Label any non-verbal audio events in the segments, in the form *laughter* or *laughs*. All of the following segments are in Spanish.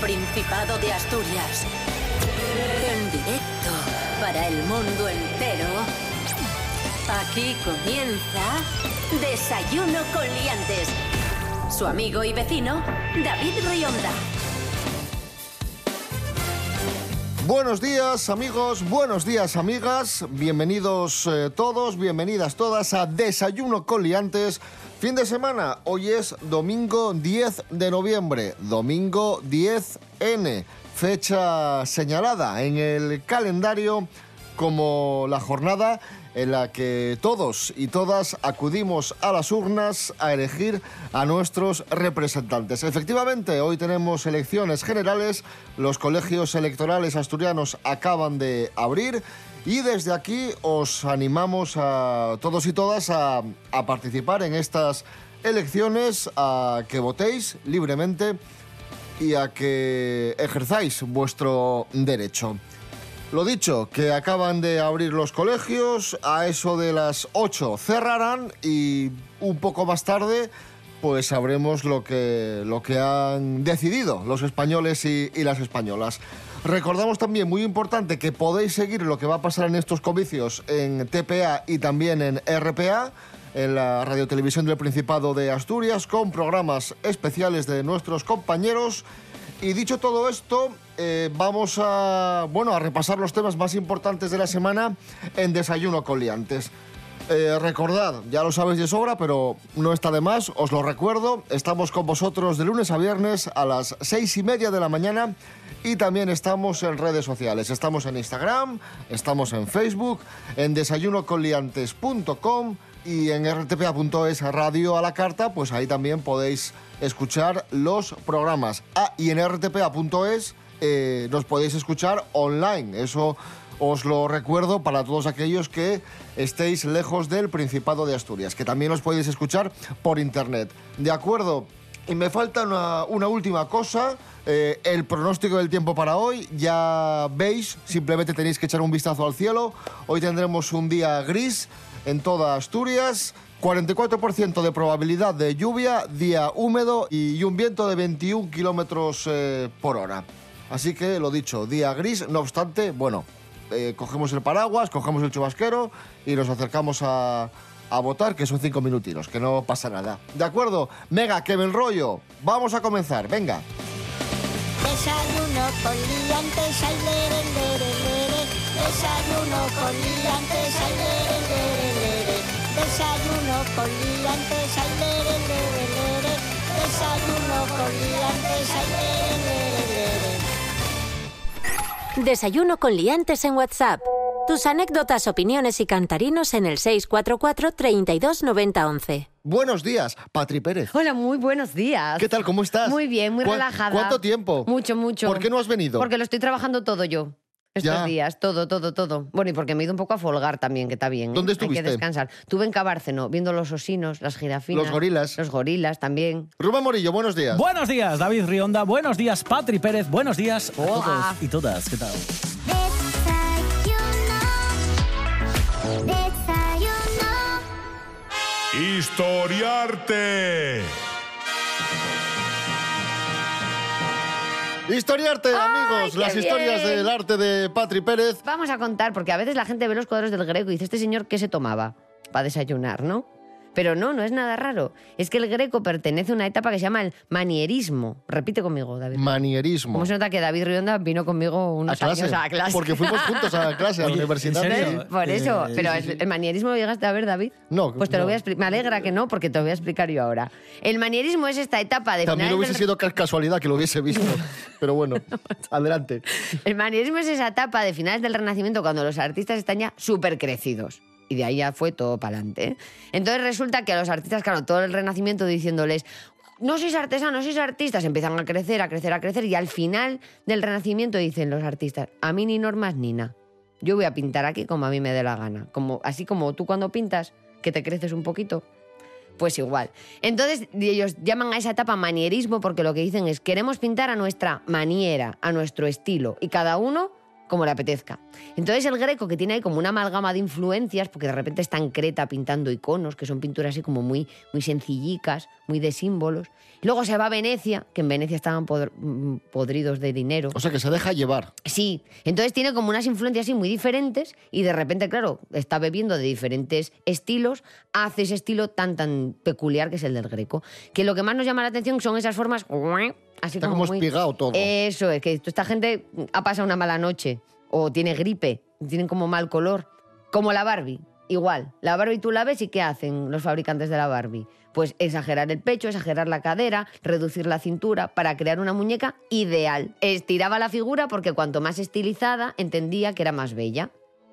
Principado de Asturias. En directo para el mundo entero. Aquí comienza Desayuno con Liantes. Su amigo y vecino, David Rionda. Buenos días amigos, buenos días amigas, bienvenidos eh, todos, bienvenidas todas a Desayuno con Liantes. Fin de semana, hoy es domingo 10 de noviembre, domingo 10N, fecha señalada en el calendario como la jornada en la que todos y todas acudimos a las urnas a elegir a nuestros representantes. Efectivamente, hoy tenemos elecciones generales, los colegios electorales asturianos acaban de abrir y desde aquí os animamos a todos y todas a, participar en estas elecciones, a que votéis libremente y a que ejerzáis vuestro derecho. Lo dicho, que acaban de abrir los colegios, a eso de las 8 cerrarán y un poco más tarde pues sabremos lo que, lo que han decidido los españoles y las españolas. Recordamos también, muy importante, que podéis seguir lo que va a pasar en estos comicios en TPA y también en RPA, en la radiotelevisión del Principado de Asturias, con programas especiales de nuestros compañeros. Y dicho todo esto, eh, vamos a, bueno, a repasar los temas más importantes de la semana en Desayuno con Liantes. Eh, recordad, ya lo sabéis de sobra, pero no está de más, os lo recuerdo. Estamos con vosotros de lunes a viernes a las seis y media de la mañana y también estamos en redes sociales. Estamos en Instagram, estamos en Facebook, en desayunoconliantes.com y en rtpa.es radio a la carta, pues ahí también podéis escuchar los programas. Ah, y en rtpa.es eh, nos podéis escuchar online. Eso os lo recuerdo para todos aquellos que estéis lejos del Principado de Asturias, que también os podéis escuchar por internet. ¿De acuerdo? Y me falta una, última cosa, eh, el pronóstico del tiempo para hoy. Ya veis, simplemente tenéis que echar un vistazo al cielo. Hoy tendremos un día gris en toda Asturias. 44% de probabilidad de lluvia, día húmedo y un viento de 21 kilómetros eh, por hora. Así que lo dicho, día gris, no obstante, bueno, eh, cogemos el paraguas, cogemos el chubasquero y nos acercamos a, a votar, que son cinco minutinos, que no pasa nada. ¿De acuerdo? Mega, que me enrollo. Vamos a comenzar, venga. Desayuno con liantes, ay, lere, lere. Desayuno con liantes, ay, lere, lere. Desayuno con liantes, ay, lere, lere. Desayuno con liantes, ay, lere. Desayuno con liantes en WhatsApp. Tus anécdotas, opiniones y cantarinos en el 644 32 90 11. Buenos días, Patri Pérez. Hola, muy buenos días. ¿Qué tal? ¿Cómo estás? Muy bien, muy ¿Cuán- relajada. ¿Cuánto tiempo? Mucho, mucho. ¿Por qué no has venido? Porque lo estoy trabajando todo yo. Estos Ya. días, todo, todo, todo. Bueno, y porque me he ido un poco a folgar también, que está bien. ¿eh? ¿Dónde Hay estuviste? que descansar. Estuve en Cabárceno, viendo los osinos, las jirafinas. Los gorilas. Los gorilas también. Rubén Morillo, buenos días. Buenos días, David Rionda. Buenos días, Patri Pérez. Buenos días a Hola. todos y todas. ¿Qué tal? Desayuno. Desayuno. Historiarte. Historiarte, amigos. Las historias del arte de Patri Pérez. Vamos a contar, porque a veces la gente ve los cuadros del Greco y dice, ¿este señor qué se tomaba? Para desayunar, ¿no? Pero no, no es nada raro. Es que el Greco pertenece a una etapa que se llama el manierismo. Repite conmigo, David. Manierismo. ¿Cómo se nota que David Rionda vino conmigo a unos clase. años a la clase? Porque fuimos juntos a la *laughs* clase, a la Oye, universidad. Por eso, Eh, pero sí, el- sí. el manierismo lo llegaste a ver, David. No, Pues te lo voy a explicar. Me alegra que no, porque te lo voy a explicar yo ahora. El manierismo es esta etapa de También hubiese del- sido ca- casualidad que lo hubiese visto. *laughs* Pero bueno, adelante. El manierismo es esa etapa de finales del Renacimiento cuando los artistas están ya súper crecidos. Y de ahí ya fue todo para adelante. Entonces resulta que a los artistas, claro, todo el Renacimiento diciéndoles, no sois artesanos, sois artistas, empiezan a crecer, a crecer, a crecer. Y al final del Renacimiento dicen los artistas, a mí ni normas ni nada. Yo voy a pintar aquí como a mí me dé la gana. Como, así como tú cuando pintas, que te creces un poquito, pues igual. Entonces ellos llaman a esa etapa manierismo porque lo que dicen es queremos pintar a nuestra maniera, a nuestro estilo y cada uno como le apetezca. Entonces el greco que tiene ahí como una amalgama de influencias, porque de repente está en Creta pintando iconos, que son pinturas así como muy, muy sencillicas, muy de símbolos. Luego se va a Venecia, que en Venecia estaban mm, podridos de dinero. O sea, que se deja llevar. Sí, entonces tiene como unas influencias así muy diferentes y de repente, claro, está bebiendo de diferentes estilos, hace ese estilo tan tan peculiar que es el del greco. Que lo que más nos llama la atención son esas formas así Está como, como muy- espigado todo. Eso, es que esta gente ha pasado una mala noche o tiene gripe, tienen como mal color, como la Barbie. Igual, la Barbie tú la ves y ¿qué hacen los fabricantes de la Barbie? Pues exagerar el pecho, exagerar la cadera, reducir la cintura para crear una muñeca ideal. Estiraba la figura porque cuanto más estilizada entendía que era más bella.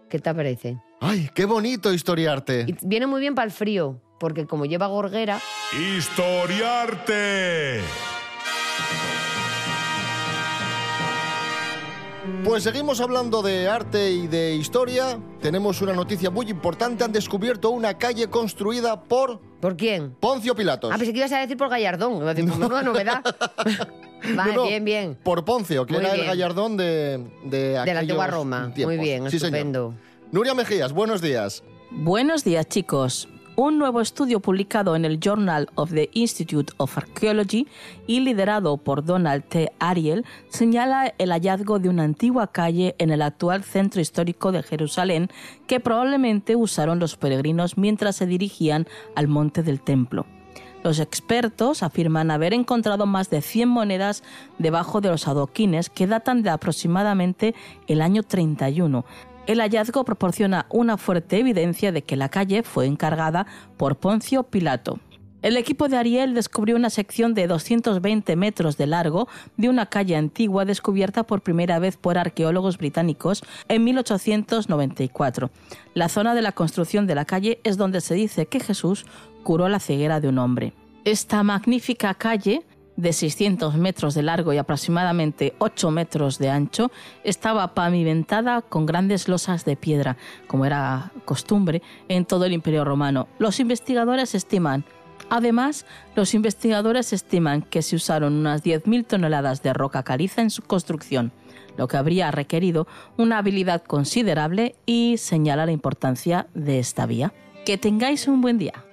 ¿Qué te parece? ¡Ay, qué bonito historiarte! Y viene muy bien para el frío, porque como lleva gorguera, Historiarte. Pues seguimos hablando de arte y de historia. Tenemos una noticia muy importante. Han descubierto una calle construida por ¿por quién? Poncio Pilatos. Ah, pensé que ibas a decir por Gallardón. Iba a decir, pues novedad. *laughs* *laughs* vale, No, no, bien, bien. Por Poncio, que Muy era bien. el gallardón de, de, De la antigua Roma. tiempos. Muy bien, Sí, señor. estupendo. Nuria Mejías, buenos días. Buenos días, chicos. Un nuevo estudio publicado en el Journal of the Institute of Archaeology y liderado por Donald T. Ariel señala el hallazgo de una antigua calle en el actual centro histórico de Jerusalén que probablemente usaron los peregrinos mientras se dirigían al monte del templo. Los expertos afirman haber encontrado más de 100 monedas debajo de los adoquines que datan de aproximadamente el año 31. El hallazgo proporciona una fuerte evidencia de que la calle fue encargada por Poncio Pilato. El equipo de Ariel descubrió una sección de 220 metros de largo de una calle antigua descubierta por primera vez por arqueólogos británicos en 1894. La zona de la construcción de la calle es donde se dice que Jesús curó la ceguera de un hombre. Esta magnífica calle de 600 metros de largo y aproximadamente 8 metros de ancho, estaba pavimentada con grandes losas de piedra, como era costumbre en todo el Imperio Romano. Los investigadores estiman Además, los investigadores estiman que se usaron unas 10.000 toneladas de roca caliza en su construcción, lo que habría requerido una habilidad considerable y señala la importancia de esta vía. Que tengáis un buen día.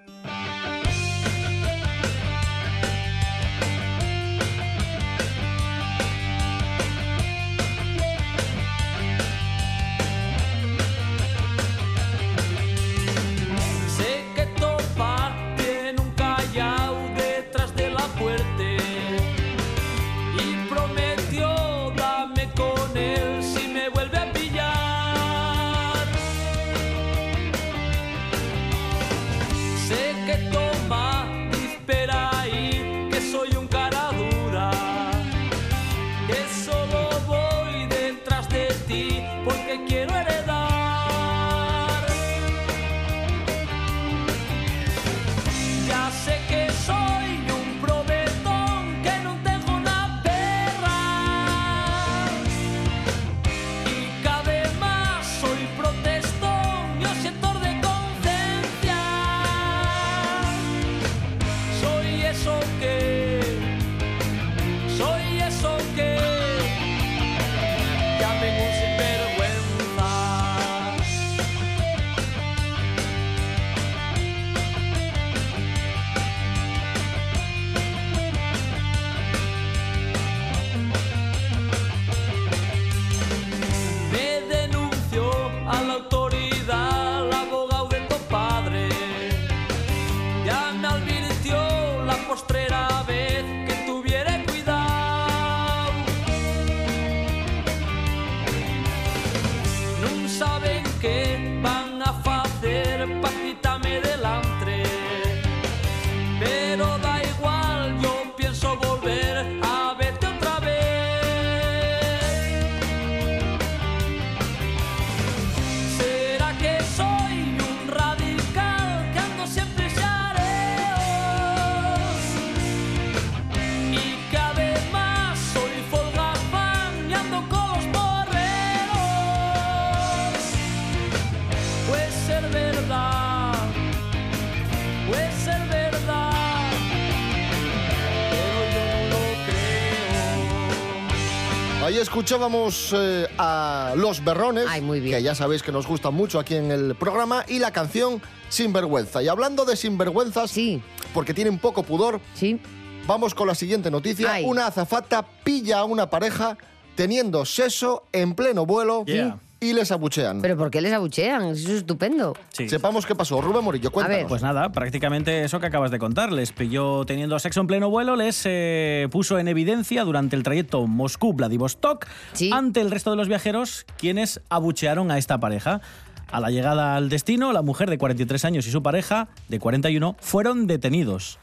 Escuchábamos eh, a Los Berrones, Ay, muy bien. que ya sabéis que nos gustan mucho aquí en el programa, y la canción Sinvergüenza. Y hablando de sinvergüenzas, Sí, porque tienen poco pudor, sí. vamos con la siguiente noticia. Ay. Una azafata pilla a una pareja teniendo sexo en pleno vuelo Yeah. Y les abuchean. Pero ¿por qué les abuchean? Eso es estupendo. Sí. Sepamos qué pasó. Rubén Morillo, cuéntanos. ver. Pues nada, prácticamente eso que acabas de contar. Les pilló teniendo sexo en pleno vuelo, les eh, puso en evidencia durante el trayecto Moscú-Vladivostok Sí. ante el resto de los viajeros, quienes abuchearon a esta pareja. A la llegada al destino, la mujer de 43 años y su pareja, de 41, fueron detenidos.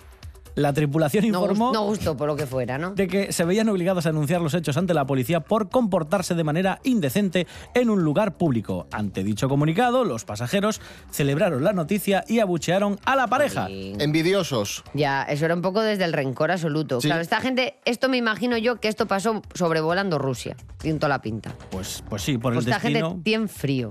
La tripulación No, informó no gustó por lo que fuera, ¿no? de que se veían obligados a anunciar los hechos ante la policía por comportarse de manera indecente en un lugar público. Ante dicho comunicado, los pasajeros celebraron la noticia y abuchearon a la pareja. Envidiosos. Ya, eso era un poco desde el rencor absoluto. Sí. Claro, esta gente, esto me imagino yo que esto pasó sobrevolando Rusia. Tiene la pinta. Pues, pues sí, por el Pues esta destino. gente tiene frío.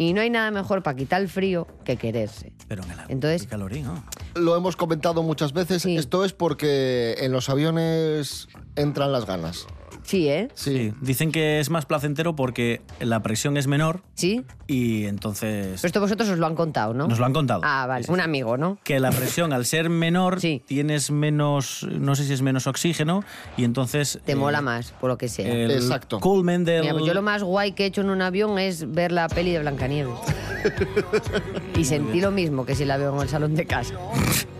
Y no hay nada mejor para quitar el frío que quererse. Pero en el Entonces- el calorín, ¿no? Lo hemos comentado muchas veces. Sí. Esto es porque en los aviones entran las ganas. Sí, ¿eh? Sí, dicen que es más placentero porque la presión es menor Sí. y entonces Pero esto vosotros os lo han contado, ¿no? nos lo han contado. Ah, vale. Sí, sí, Un amigo, ¿no? Que la presión al ser menor Sí. tienes menos, no sé si es menos oxígeno y entonces Te eh, mola más, por lo que sea. el Exacto. culmen del Mira, pues yo lo más guay que he hecho en un avión es ver la peli de Blancanieves. *laughs* y sentí lo mismo que si la veo en el salón de casa. *laughs*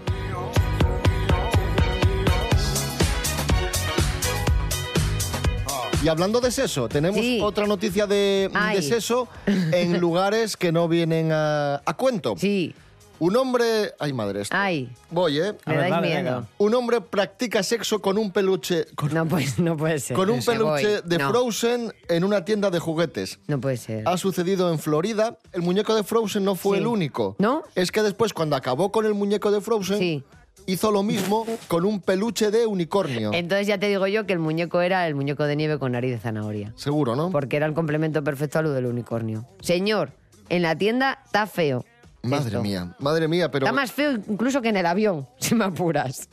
Y hablando de sexo, tenemos Sí. otra noticia de, de sexo en *laughs* lugares que no vienen a, a cuento. Sí. Un hombre... Ay, madre, esto. Ay, Voy, ¿eh? Me dais miedo. venga. Un hombre practica sexo con un peluche... Con, No, pues, no puede ser. con un peluche voy. de No, Frozen en una tienda de juguetes. No puede ser. Ha sucedido en Florida. El muñeco de Frozen no fue Sí. el único. ¿No? Es que después, cuando acabó con el muñeco de Frozen, Sí. Hizo lo mismo con un peluche de unicornio. Entonces ya te digo yo que el muñeco era el muñeco de nieve con nariz de zanahoria. Seguro, ¿no? Porque era el complemento perfecto a lo del unicornio. Señor, en la tienda está feo. Madre esto. mía, madre mía, pero... Está más feo incluso que en el avión, *laughs* si me apuras.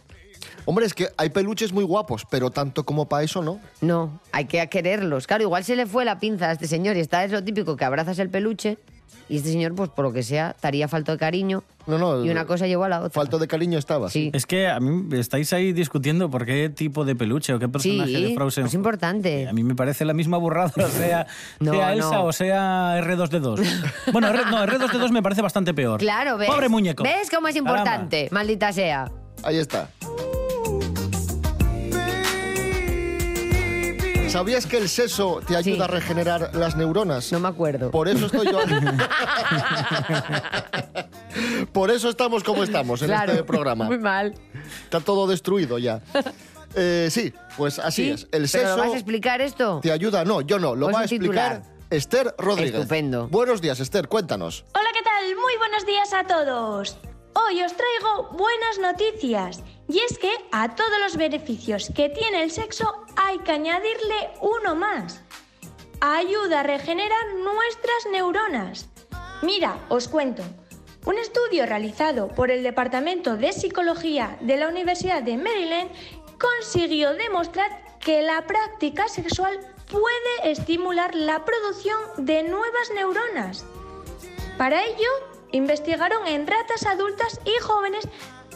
Hombre, es que hay peluches muy guapos, pero tanto como para eso, ¿no? No, hay que quererlos. Claro, igual se le fue la pinza a este señor y está es lo típico que abrazas el peluche y este señor, pues por lo que sea, estaría falto de cariño No, no. y una cosa llevó a la otra. Falto de cariño estaba. Sí. Es que a mí estáis ahí discutiendo por qué tipo de peluche o qué personaje Sí, de Frozen. es importante. A mí me parece la misma burrada, sea, *laughs* No, sea Elsa no. o sea R2D2. *laughs* Bueno, R- no, R2D2 me parece bastante peor. Claro, ¿ves? Pobre muñeco. ¿Ves cómo es Caramba. importante? Maldita sea. Ahí está. ¿Sabías que el seso te ayuda Sí. a regenerar las neuronas? No me acuerdo. Por eso estoy yo. *laughs* Por eso estamos como estamos en claro, este programa. Muy mal. Está todo destruido ya. *laughs* Eh, sí, pues así ¿Sí? es. El ¿Pero seso lo vas a explicar esto? te ayuda. No, yo no. Lo Pues va a titular. explicar Esther Rodríguez. Estupendo. Buenos días, Esther. Cuéntanos. Hola, ¿qué tal? Muy buenos días a todos. Hoy os traigo buenas noticias. Y es que a todos los beneficios que tiene el sexo hay que añadirle uno más. Ayuda a regenerar nuestras neuronas. Mira, os cuento. Un estudio realizado por el Departamento de Psicología de la Universidad de Maryland consiguió demostrar que la práctica sexual puede estimular la producción de nuevas neuronas. Para ello, investigaron en ratas adultas y jóvenes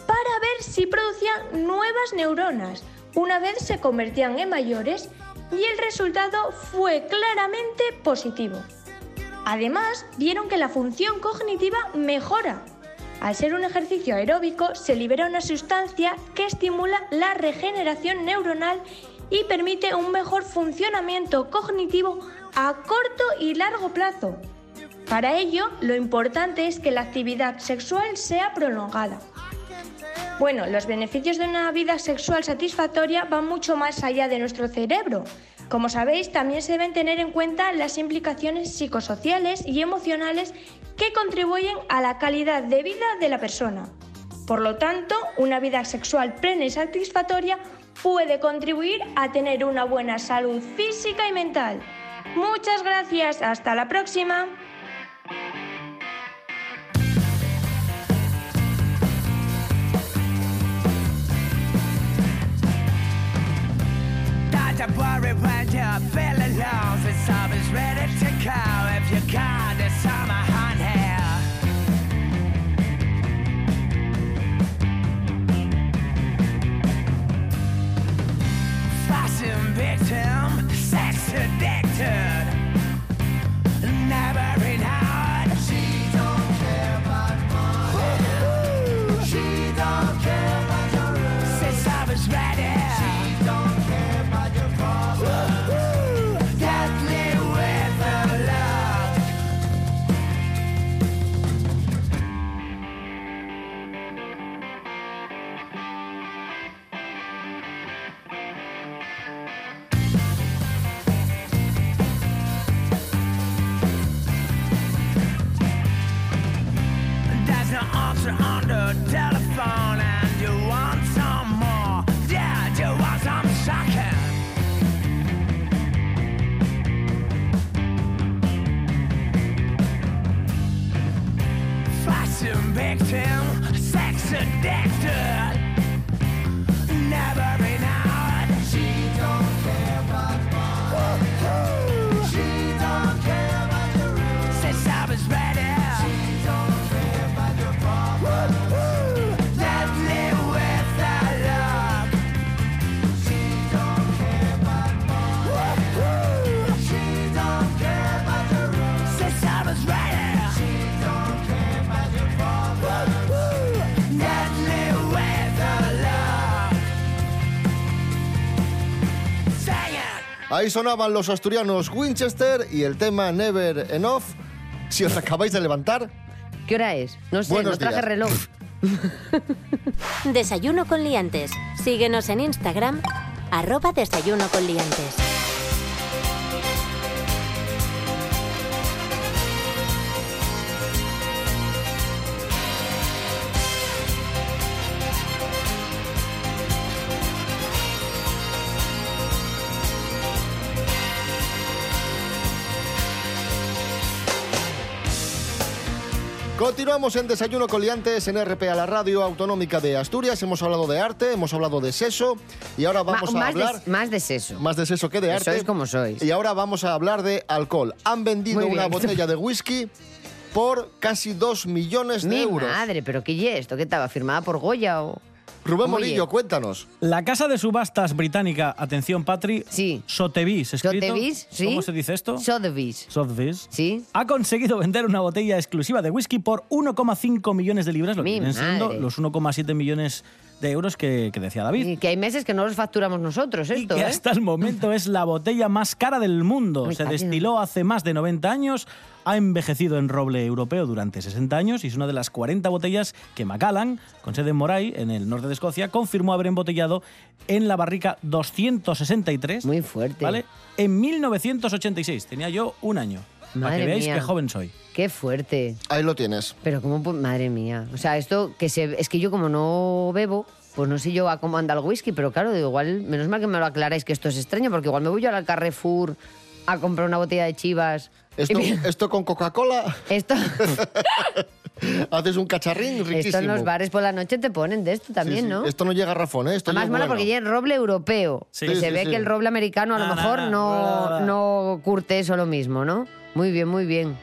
para ver si producían nuevas neuronas una vez se convertían en mayores y el resultado fue claramente positivo. Además, vieron que la función cognitiva mejora. Al ser un ejercicio aeróbico, se libera una sustancia que estimula la regeneración neuronal y permite un mejor funcionamiento cognitivo a corto y largo plazo. Para ello, lo importante es que la actividad sexual sea prolongada. Bueno, los beneficios de una vida sexual satisfactoria van mucho más allá de nuestro cerebro. Como sabéis, también se deben tener en cuenta las implicaciones psicosociales y emocionales que contribuyen a la calidad de vida de la persona. Por lo tanto, una vida sexual plena y satisfactoria puede contribuir a tener una buena salud física y mental. Muchas gracias, hasta la próxima. Data Barry went Ahí sonaban los asturianos Winchester y el tema Never Enough. Si os acabáis de levantar, ¿Qué hora es? No sé, Buenos no traje días. reloj. Desayuno con liantes. Síguenos en Instagram, arroba desayuno con liantes. Continuamos en Desayuno con Liantes en RP a la radio autonómica de Asturias. Hemos hablado de arte, hemos hablado de seso y ahora vamos Ma- a más, hablar de, más de seso. más de seso que de arte. Sois como sois. Y ahora vamos a hablar de alcohol. Han vendido una botella de whisky por casi 2 millones de Mi euros. madre, pero ¿qué es esto? ¿Qué estaba? ¿Firmada por Goya o...? Rubén Oye. Morillo, cuéntanos. La casa de subastas británica, atención Patri, Sí. Sotheby's, escrito. Sotheby's, ¿sí? ¿Cómo se dice esto? Sotheby's. Sotheby's. ¿Sí? Ha conseguido vender una botella exclusiva de whisky por 1,5 millones de libras, lo que vienen siendo los 1,7 millones de euros que, que decía David. Y que hay meses que no los facturamos nosotros, Y esto, que ¿eh? hasta el momento es la botella más cara del mundo. Se cariño. destiló hace más de 90 años, ha envejecido en roble europeo durante 60 años y es una de las 40 botellas que Macallan, con sede en Moray, en el norte de Escocia, confirmó haber embotellado en la barrica 263. Muy fuerte. ¿Vale? En 1986. Tenía yo un año. Para Madre que veáis mía. qué joven soy. Qué fuerte. Ahí lo tienes. Pero cómo, pu- madre mía. O sea, esto que se, es que yo como no bebo, pues no sé yo a cómo anda el whisky, pero claro, digo, igual, menos mal que me lo aclaráis que esto es extraño, porque igual me voy yo al Carrefour a comprar una botella de chivas. Esto, y *laughs* esto con Coca-Cola, esto, *laughs* *laughs* haces un cacharrín riquísimo. esto en los bares por la noche te ponen de esto también, sí. ¿no? Esto no llega a Rafón, ¿eh? Esto Además ya mola bueno. porque lleva roble europeo. Sí. que Sí, se sí, ve sí. que el roble americano a lo mejor no. no curte eso lo mismo, ¿no? Muy bien, muy bien.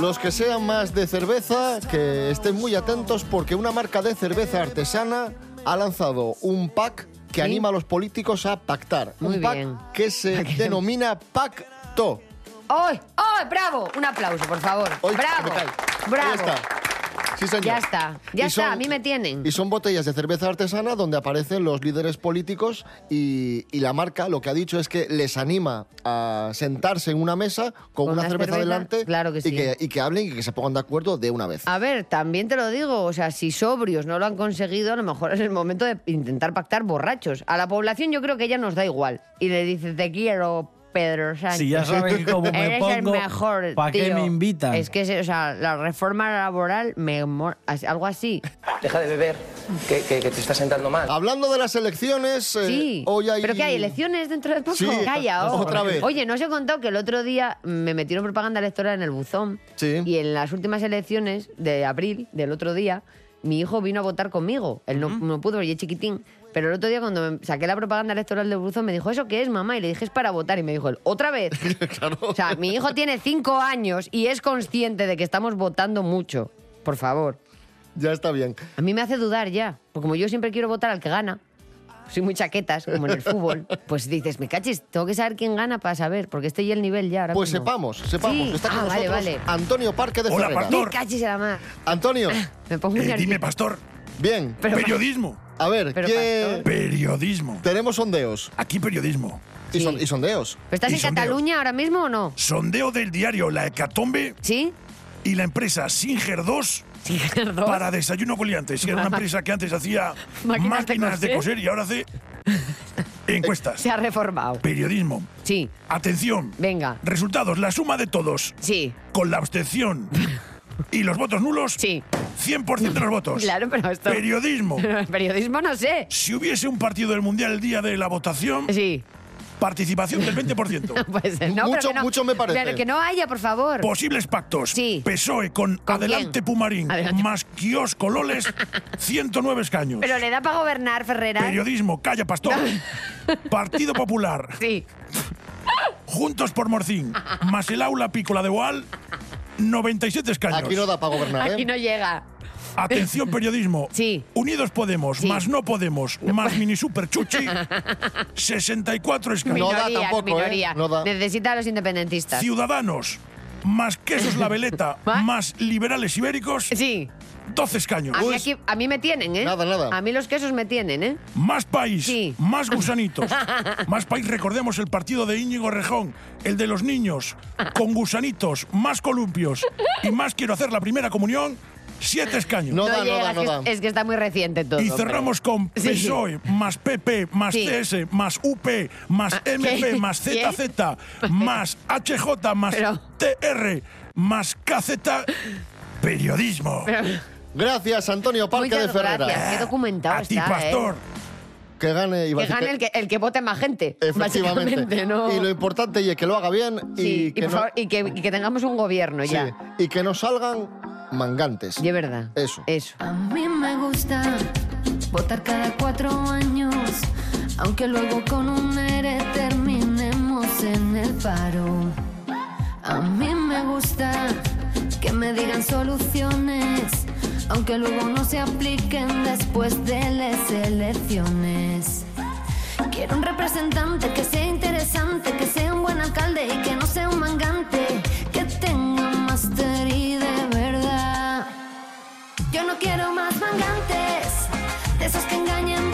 Los que sean más de cerveza, que estén muy atentos porque una marca de cerveza artesana ha lanzado un pack que ¿Sí? anima a los políticos a pactar. Muy un pack bien. que se *laughs* denomina Pacto. ¡Ay! ¡Ay! ¡Bravo! Un aplauso, por favor. Hoy ¡Bravo! ¡Bravo! Sí, señor. Ya está, ya Y está, son- a mí me tienen. Y son botellas de cerveza artesana donde aparecen los líderes políticos y, y la marca lo que ha dicho es que les anima a sentarse en una mesa con, Con una cerveza cerveza, delante claro que y, sí. que, y que hablen y que se pongan de acuerdo de una vez. A ver, también te lo digo, o sea, si sobrios no lo han conseguido, a lo mejor *laughs* es el momento de intentar pactar borrachos. A la población yo creo que ya nos da igual. Y le dice, te quiero, Pedro Sánchez. Si ya saben cómo *laughs* me Eres el mejor, ¿pa' qué me invitan? Es que, o sea, la reforma laboral, me algo así. Deja de beber, que, que- que te está sentando mal. Hablando de las elecciones, eh, Sí. hoy hay... ¿Pero qué hay? ¿Elecciones dentro de poco? Sí, Calla, oh. otra vez. Oye, no os he contado que el otro día me metieron propaganda electoral en el buzón. Sí. Y en las últimas elecciones de abril del otro día, mi hijo vino a votar conmigo. Él no, no pudo, porque es chiquitín. Pero el otro día cuando me saqué la propaganda electoral de Buzo me dijo, ¿eso qué es, mamá? Y le dije, es para votar. Y me dijo él, ¿otra vez? *laughs* O sea, mi hijo tiene cinco años y es consciente de que estamos votando mucho. Por favor. Ya está bien. A mí me hace dudar ya. Porque como yo siempre quiero votar al que gana, soy muy chaquetas, como en el fútbol, *laughs* pues dices, me cachis, tengo que saber quién gana para saber, porque estoy ya el nivel ya ahora Pues mismo. sepamos, sepamos. Sí. Está con Ah, vale, nosotros vale. Antonio Parque de Hola, Ferrera. pastor. Me cachis a la mar. Antonio, *laughs* Me pongo Eh, dime, pastor. bien. Pero- periodismo. A ver, Pero, ¿qué...? pastor. Periodismo. Tenemos sondeos. Aquí periodismo. Y, Sí. son- y sondeos. ¿Pero estás Y en. Cataluña ahora mismo o no? Sondeo del diario La Hecatombe ¿Sí? y la empresa Singer 2 Sí, perdón. para desayuno coliantes. Que era una empresa que antes hacía Máquinas *laughs* máquinas, de de, coser. coser y ahora hace *laughs* encuestas. Se ha reformado. Periodismo. Sí, Atención. venga. Resultados. La suma de todos Sí, con la abstención *laughs* y los votos nulos. sí. 100% de los votos. Claro, pero esto... Periodismo. *laughs* Periodismo no sé. Si hubiese un partido del Mundial el día de la votación, Sí. participación del 20%. *laughs* Pues no, Mucho- pero que no, mucho me parece. Pero que no haya, por favor. Posibles pactos. Sí. PSOE E con, ¿Con Adelante quién? Pumarín Adelante. más Kiosco Loles, 109 escaños. Pero le da para gobernar, Ferrera. Periodismo, calla pastor. *laughs* Partido Popular, Sí. Juntos por Morcín, más el aula Pícola de Boal, 97 escaños. Aquí no da para gobernar, ¿eh? Aquí no llega. Atención *laughs* periodismo. Sí. Unidos Podemos, Sí. más No Podemos, más Mini Super Chuchi, *laughs* 64 escaños. No da Minoría, tampoco, ¿eh? minoría. No da. Necesita a los independentistas. Ciudadanos, más Quesos La Veleta, *laughs* más Liberales Ibéricos, Sí. 12 escaños. A mí, aquí- a mí me tienen, ¿eh? Nada, nada. A mí los quesos me tienen, ¿eh? Más país, Sí. más *laughs* gusanitos. más país, recordemos el partido de Íñigo Rejón, el de los niños, con gusanitos, más columpios y más quiero hacer la primera comunión, siete escaños. No da, no da, es, no que, da. es que está muy reciente todo. y cerramos pero- con Sí. PSOE, más PP, más Sí. CS, más UP, más Ah, MP, ¿qué? más ¿Qué? ZZ, más HJ, más Pero- TR, más KZ. Periodismo. Pero- Gracias, Antonio Parque muchas de Ferrera. gracias. Qué documentado A ti, está, pastor. Que gane, ¿eh? a Que gane el que, el que vote más gente. Efectivamente. ¿no? Y lo importante es que lo haga bien y, Sí, y, que, por no- favor, y que, y que tengamos un gobierno sí, ya. y que no salgan mangantes. De verdad. Eso. Eso. A mí me gusta votar cada cuatro años, aunque luego con un ERE terminemos en el paro. A mí me gusta que me digan soluciones, aunque luego no se apliquen después de las elecciones. Quiero un representante que sea interesante, que sea un buen alcalde y que no sea un mangante, que tenga máster y de verdad. Yo no quiero más mangantes, de esos que engañen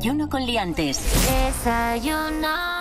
Desayuno con liantes. Desayuno.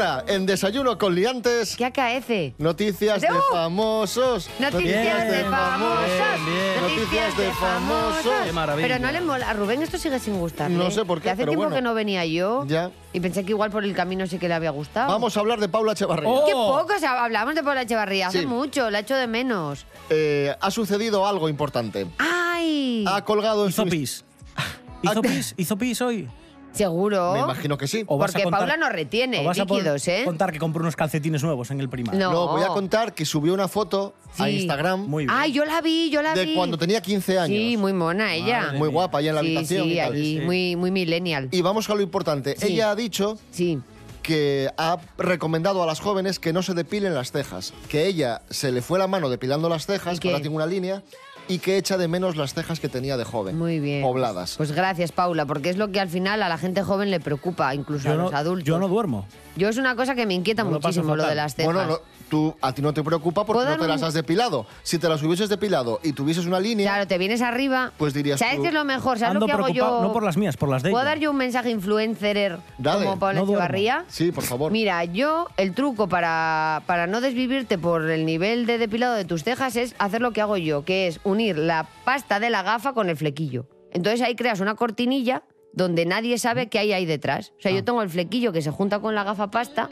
Ahora en Desayuno con Liantes, ¿Qué acaece? noticias de ¡Uh! famosos. Noticias de famosos. bien. Noticias de famosos. Qué maravilla. Pero no le mola. A Rubén esto sigue sin gustarle. No sé por qué, Que hace pero tiempo bueno. que no venía yo. Ya. Y pensé que igual por el camino sí que le había gustado. Vamos a hablar de Paula Echevarría. Oh. Qué poco o sea, hablamos de Paula Echevarría. Hace Sí. mucho, la echo de menos. Eh, ha sucedido algo importante. ¡Ay! Ha colgado en Hizo su... pis. *laughs* ¿Hizo pis? ¿Hizo pis hoy? ¿Seguro? Me imagino que sí. ¿O vas a Porque contar- Paula no retiene o vas a líquidos, ¿eh? contar que compró unos calcetines nuevos en el primar? No. No, voy a contar que subió una foto a Sí. Instagram Muy bien. ¡Ay, yo la vi, yo la de vi! cuando tenía 15 años. Sí, muy mona ella. Madre Muy mía. guapa allá en la sí, habitación. sí, y tal. allí, Sí. muy, muy millennial. Y vamos a lo importante. Sí. Ella ha dicho Sí. que ha recomendado a las jóvenes que no se depilen las cejas. Que ella se le fue la mano depilando las cejas, ¿Y que ahora tiene una línea, y que echa de menos las cejas que tenía de joven. Muy bien. Pobladas. Pues gracias, Paula, porque es lo que al final a la gente joven le preocupa, incluso yo, a no, los adultos. yo no duermo. Yo es una cosa que me inquieta No muchísimo, lo de las cejas. Bueno, no, tú, a ti no te preocupa porque ¿Puedo no te las has depilado. Si te las hubieses depilado y tuvieses una línea, Claro, te vienes arriba. pues dirías ¿Sabes tú, qué es lo mejor? ¿Sabes Ando lo que hago yo? no por las mías, por las de ¿Puedo ella. dar yo un mensaje influencer Dale, como Paula no. Echevarría? Sí, por favor. Mira, yo el truco para, para no desvivirte por el nivel de depilado de tus cejas es hacer lo que hago yo, que es unir la pasta de la gafa con el flequillo. Entonces ahí creas una cortinilla donde nadie sabe qué hay ahí detrás. O sea, Ah. yo tengo el flequillo que se junta con la gafa pasta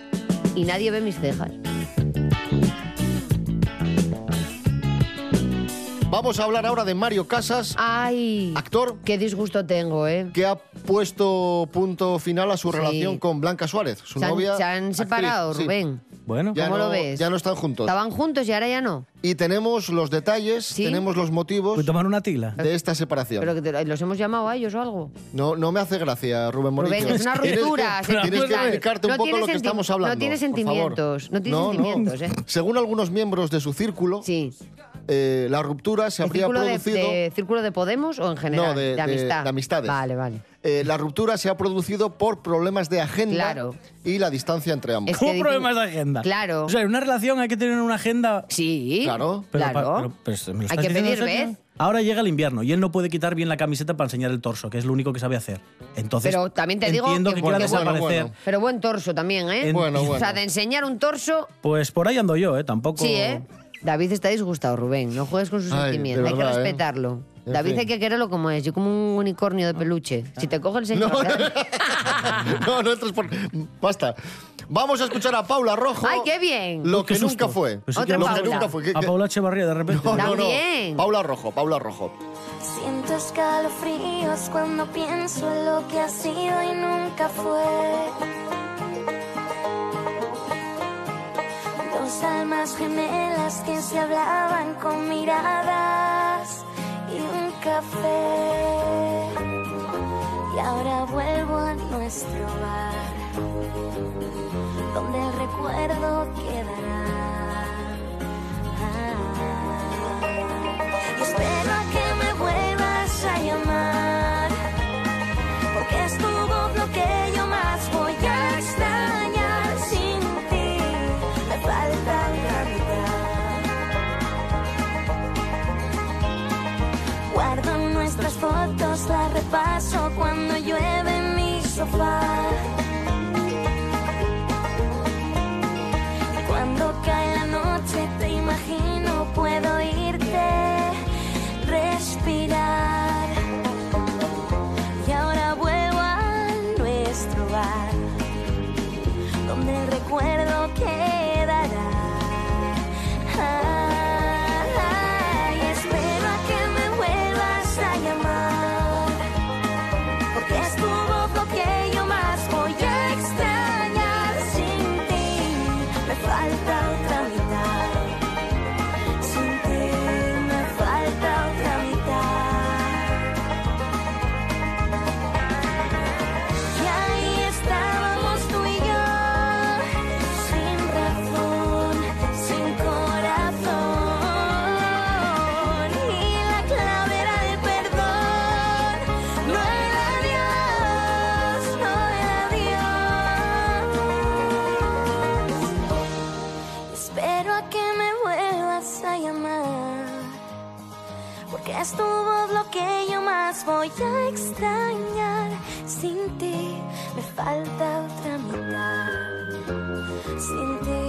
y nadie ve mis cejas. Vamos a hablar ahora de Mario Casas, Ay, actor qué disgusto tengo, ¿eh? que ha puesto punto final a su Sí. relación con Blanca Suárez, su Se han, novia. se han actriz, separado, sí. Rubén. Bueno, Ya ¿Cómo no, lo ves? Ya no están juntos. Estaban juntos y ahora ya no. Y tenemos los detalles, Sí. tenemos los motivos ¿puedo tomar una tila? de esta separación. Pero que te- los hemos llamado a ellos o algo. No, no me hace gracia, Rubén Morillo. Rubén, es una *laughs* Tienes que- ruptura. Tienes que, sentimental. explicarte un No poco tiene lo que senti- estamos hablando. No tiene por favor. sentimientos. No tiene No, no. sentimientos, ¿eh? Según algunos miembros de su círculo, Sí. Eh, la ruptura se ¿De habría círculo de, producido. de círculo de Podemos o en general? No, de- de- amistad. de amistades. Vale, vale. eh, la ruptura se ha producido por problemas de agenda Claro. y la distancia entre ambos. Es ¿Cómo que dicen- problemas de agenda? Claro. O sea, en una relación hay que tener una agenda... Sí. Claro. Pero claro. pa- pero- pero ¿me lo Hay que pedir vez. Ahora llega el invierno y él no puede quitar bien la camiseta para enseñar el torso, que es lo único que sabe hacer. Entonces, Pero también te digo entiendo que- que, quiera Bueno, bueno, desaparecer. bueno. Pero buen torso también, ¿eh? En- Bueno, O bueno. sea, de enseñar un torso, Pues por ahí ando yo, ¿eh? Tampoco... sí, ¿eh? David está disgustado, Rubén. No juegues con sus Ay, sentimientos. Hay que ¿eh? respetarlo. En David fin. hay que quererlo como es. Yo como un unicornio de peluche. Si te coge el señor... no, no *laughs* entres por. Basta. Vamos a escuchar a Paula Rojo. ¡Ay, qué bien! Lo que nunca fue. Pues sí que Lo lo- que Paula. nunca fue. ¿Qué- A qué? Paula Echevarría, de repente. No, no, no. Paula Rojo, Paula Rojo. Siento escalofríos cuando pienso en lo que ha sido y nunca fue. Dos almas gemelas que se hablaban con miradas y un café. Y ahora vuelvo a nuestro bar, donde el recuerdo quedará. Repaso cuando llueve mi sofá. Sin ti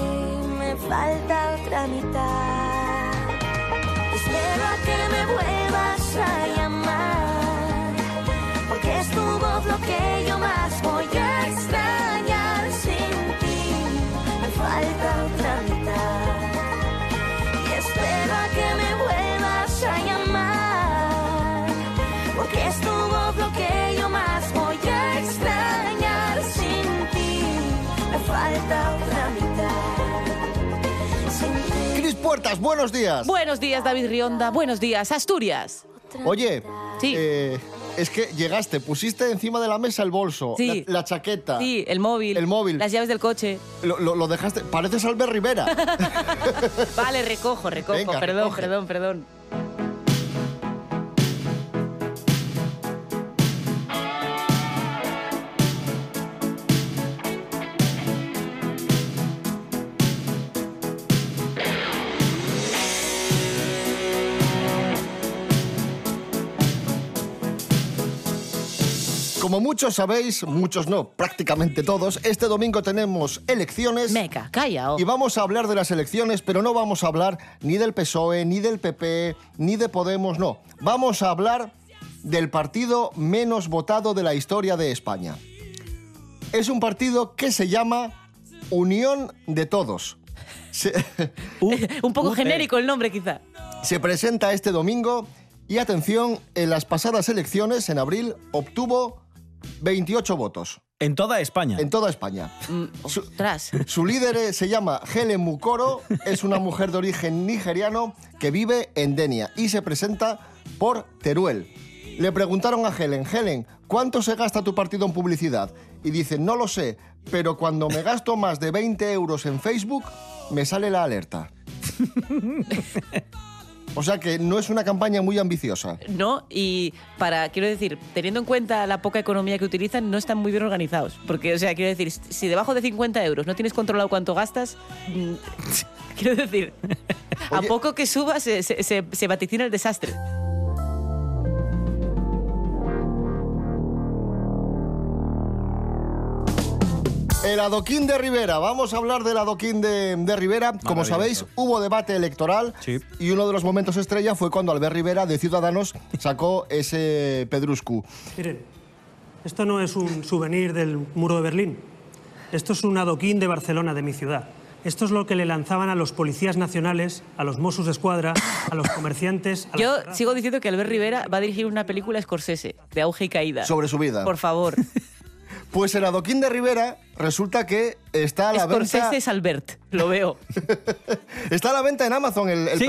me falta otra mitad. Espero a que me vuelvas a llamar, porque es tu voz lo que yo más voy a buenos días. Buenos días, David Rionda. Buenos días, Asturias. Oye, Sí. eh, es que llegaste, pusiste encima de la mesa el bolso, Sí. la, la chaqueta, Sí, el móvil. el móvil, Las llaves del coche. lo, lo- lo dejaste, pareces Albert Rivera. *laughs* Vale, recojo, recojo. Venga, perdón, recoge. perdón, perdón. Como muchos sabéis, muchos no, prácticamente todos, este domingo tenemos elecciones. Meca, calla. Y vamos a hablar de las elecciones, pero no vamos a hablar ni del PSOE, ni del PP, ni de Podemos, no. Vamos a hablar del partido menos votado de la historia de España. Es un partido que se llama Unión de Todos. Se, *laughs* Un poco *laughs* genérico el nombre, quizá. se presenta este domingo y atención, en las pasadas elecciones, en abril, obtuvo 28 votos. En toda España. En toda España. Mm, ostras. *laughs* Su líder se llama Helen Mukoro, es una mujer de origen nigeriano que vive en Denia y se presenta por Teruel. Le preguntaron a Helen, Helen, ¿cuánto se gasta tu partido en publicidad? Y dice, no lo sé, pero cuando me gasto más de 20 euros en Facebook, me sale la alerta. *laughs* O sea que no es una campaña muy ambiciosa. No, y para, quiero decir, teniendo en cuenta la poca economía que utilizan, no están muy bien organizados. Porque, o sea, quiero decir, si debajo de 50 euros no tienes controlado cuánto gastas, mm, *laughs* quiero decir, *laughs* a poco que subas se, se- se- se vaticina el desastre. El adoquín de Rivera. Vamos a hablar del adoquín de, de Rivera. Como sabéis, hubo debate electoral Sí. y uno de los momentos estrella fue cuando Albert Rivera de Ciudadanos sacó ese pedruscu. Miren, esto no es un souvenir del muro de Berlín. Esto es un adoquín de Barcelona, de mi ciudad. Esto es lo que le lanzaban a los policías nacionales, a los Mossos de Escuadra, a los comerciantes. A Yo sigo diciendo que Albert Rivera va a dirigir una película Scorsese, de auge y caída. Sobre su vida. Por favor. *laughs* Pues el adoquín de Rivera resulta que está a la Scorsese venta. es Albert, lo veo. *laughs* Está a la venta en Amazon el, el Sí.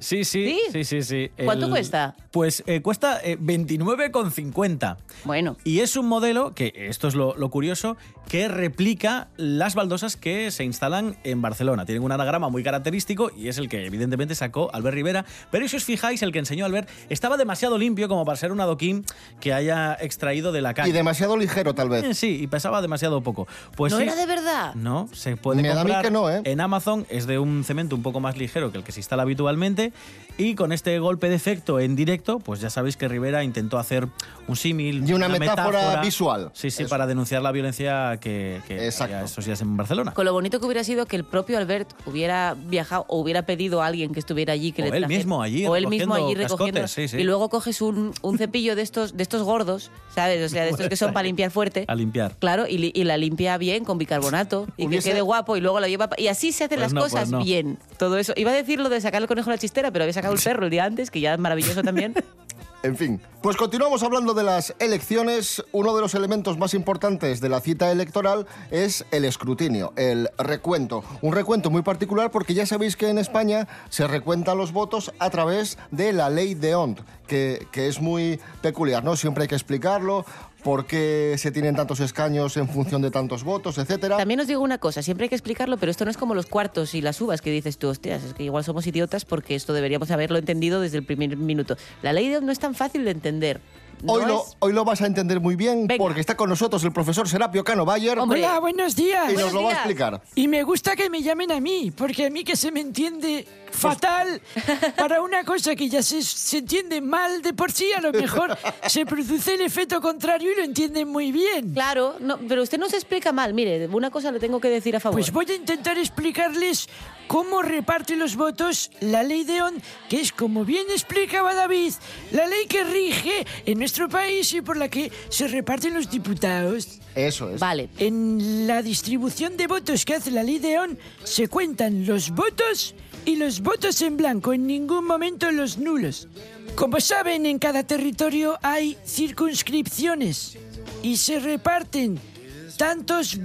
Sí, sí, sí, sí, sí. ¿Cuánto El- cuesta? Pues eh, cuesta eh, 29,50. Bueno. Y es un modelo, que esto es lo, lo curioso, que replica las baldosas que se instalan en Barcelona. Tienen un anagrama muy característico y es el que evidentemente sacó Albert Rivera. Pero si os fijáis, el que enseñó Albert estaba demasiado limpio como para ser un adoquín que haya extraído de la calle. Y demasiado ligero, tal Eh, vez. Sí, y pesaba demasiado poco. Pues ¿No sí, era de verdad? no, se puede Me da a mí comprar que no, ¿eh? en Amazon, es de un cemento un poco más ligero que el que se instala habitualmente y con este golpe de efecto en directo, pues ya sabéis que Rivera intentó hacer un símil Y una metáfora visual. Sí, sí, Eso. para denunciar la violencia que, que Exacto. había estos días en Barcelona. Con lo bonito que hubiera sido que el propio Albert hubiera viajado o hubiera pedido a alguien que estuviera allí que O le él trajera- mismo allí o él mismo allí recogiendo cascotes, sí, sí. y luego coges un, un cepillo de estos de estos gordos sabes o sea de estos que son para limpiar fuerte A limpiar. claro y, y la limpia bien con bicarbonato y Hubiese- que quede guapo y luego la lleva pa- y así se hacen Pues las no, pues cosas no. bien todo eso iba a decir lo de sacar el conejo de la chistera pero había sacado el perro el día antes que ya es maravilloso también *laughs* En fin, pues continuamos hablando de las elecciones. Uno de los elementos más importantes de la cita electoral es el escrutinio, el recuento. Un recuento muy particular porque ya sabéis que en España se recuentan los votos a través de la ley de Ont, que, que es muy peculiar, ¿no? Siempre hay que explicarlo, por qué se tienen tantos escaños en función de tantos votos, etcétera. También os digo una cosa, siempre hay que explicarlo, pero esto no es como los cuartos y las uvas que dices tú, hostias, es que igual somos idiotas porque esto deberíamos haberlo entendido desde el primer minuto. La ley no es tan fácil de entender. No Hoy lo, es- hoy lo vas a entender muy bien porque está con nosotros el profesor Serapio Cano Bayer. Hola, buenos días. Y nos lo va a explicar. Y me gusta que me llamen a mí, porque a mí que se me entiende fatal *laughs* para una cosa que ya se, se entiende mal de por sí, a lo mejor *laughs* se produce el efecto contrario y lo entienden muy bien. Claro, no, pero usted no se explica mal. Mire, una cosa le tengo que decir a favor. Pues voy a intentar explicarles cómo reparte los votos la ley de ON, que es, como bien explicaba David, la ley que rige en nuestro país y por la que se reparten los diputados. Eso es. Vale. En la distribución de votos que hace la ley de ON se cuentan los votos y los votos en blanco, en ningún momento los nulos. Como saben, en cada territorio hay circunscripciones y se reparten tantos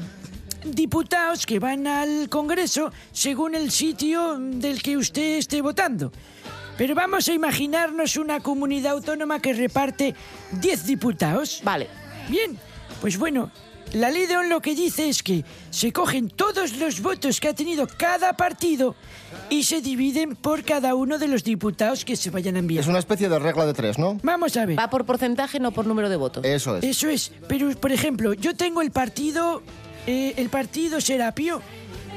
diputados que van al Congreso según el sitio del que usted esté votando. Pero vamos a imaginarnos una comunidad autónoma que reparte 10 diputados. Vale. Bien, pues bueno, la ley de ON lo que dice es que se cogen todos los votos que ha tenido cada partido y se dividen por cada uno de los diputados que se vayan a enviar. Es una especie de regla de tres, ¿no? Vamos a ver. Va por porcentaje, no por número de votos. Eso es. Eso es. Pero, por ejemplo, yo tengo el partido, eh, el partido Serapio,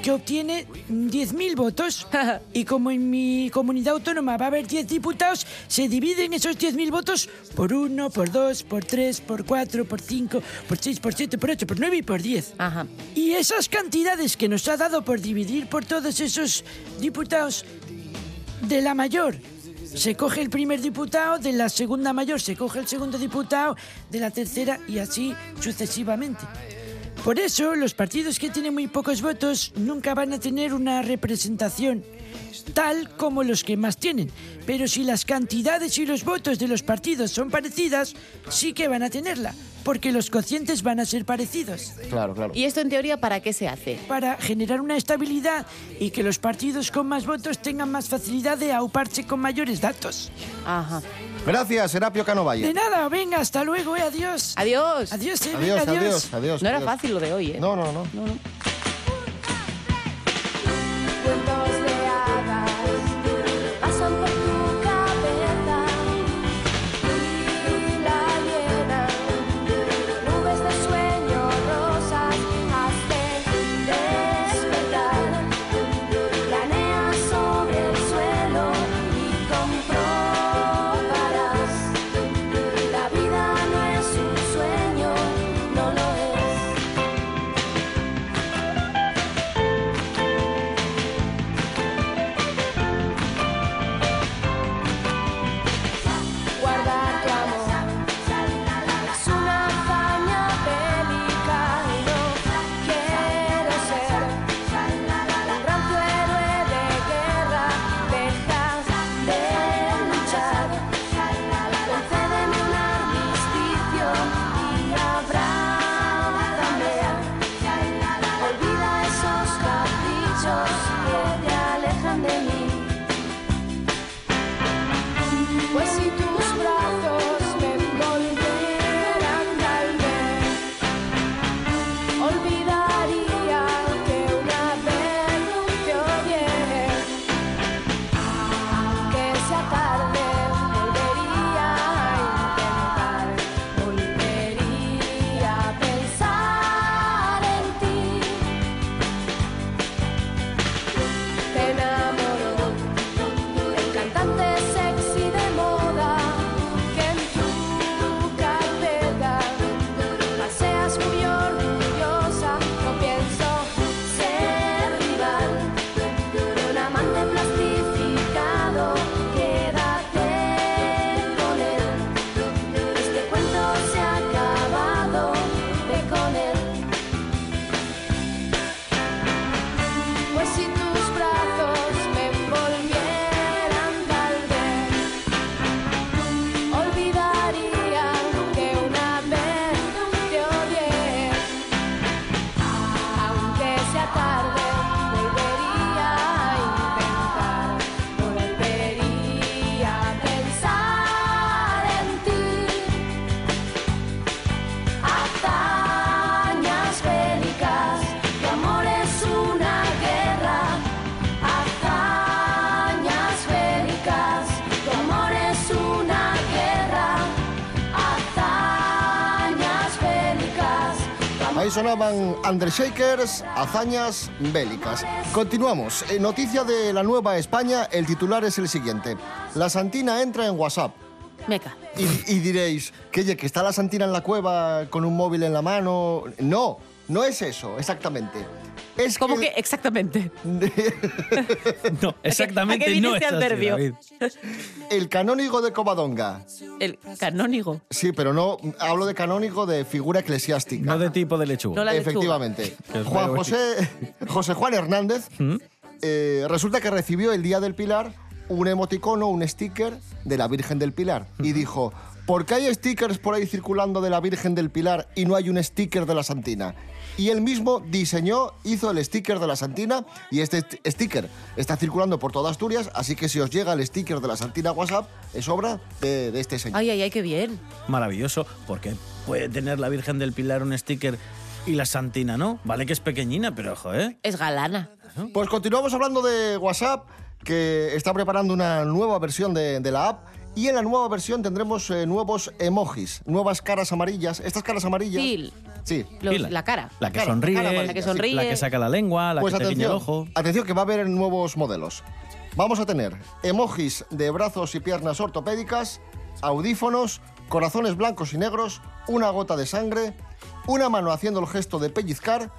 que obtiene 10.000 votos. *laughs* y como en mi comunidad autónoma va a haber 10 diputados, se dividen esos 10.000 votos por 1, por 2, por 3, por 4, por 5, por 6, por 7, por 8, por 9 y por 10. Ajá. Y esas cantidades que nos ha dado por dividir por todos esos diputados de la mayor se coge el primer diputado, de la segunda mayor se coge el segundo diputado, de la tercera y así sucesivamente. Por eso los partidos que tienen muy pocos votos nunca van a tener una representación tal como los que más tienen. Pero si las cantidades y los votos de los partidos son parecidas, sí que van a tenerla, porque los cocientes van a ser parecidos. Claro, claro. ¿Y esto en teoría para qué se hace? Para generar una estabilidad y que los partidos con más votos tengan más facilidad de auparse con mayores datos. Ajá. Gracias, Serapio Cano De nada, venga, hasta luego, eh, adiós. Adiós. Adiós, eh, Adiós, venga, adiós, adiós. No era fácil lo de hoy, ¿eh? No, no, no. Cuentos de hadas sonaban Undershakers, hazañas bélicas. Continuamos. En noticia de la Nueva España, el titular es el siguiente. La Santina entra en WhatsApp. Meca. Y, y diréis, que, oye, que está la Santina en la cueva con un móvil en la mano. No, no es eso, exactamente. Es ¿Cómo que exactamente? *laughs* No, exactamente ¿A qué no viniste es al así, nervio? David. El canónigo de Covadonga. El canónigo. Sí, pero no hablo de canónigo de figura eclesiástica. No de tipo de lechuga. No la lechuga. Efectivamente. *laughs* Juan José, *laughs* José Juan Hernández ¿Mm? eh, resulta que recibió el día del Pilar un emoticono, un sticker de la Virgen del Pilar. Y dijo, ¿por qué hay stickers por ahí circulando de la Virgen del Pilar y no hay un sticker de la Santina? Y él mismo diseñó, hizo el sticker de la Santina y este st- sticker está circulando por toda Asturias, así que si os llega el sticker de la Santina WhatsApp, es obra de, de este señor. Ay, ay, ay, qué bien. Maravilloso, porque puede tener la Virgen del Pilar un sticker y la Santina no. Vale que es pequeñina, pero ojo, ¿eh? Es galana. Pues continuamos hablando de WhatsApp, que está preparando una nueva versión de, de la app. Y en la nueva versión tendremos eh, nuevos emojis, nuevas caras amarillas. Estas caras amarillas. Phil. Sí. Los- la- cara. La que Cara, sonríe, cara amarilla, La que sí. sonríe. la que saca la lengua, la Pues que te guiña el ojo. atención que va a haber nuevos modelos. Vamos a tener emojis de brazos y piernas ortopédicas, audífonos, corazones blancos y negros, una gota de sangre, una mano haciendo el gesto de pellizcar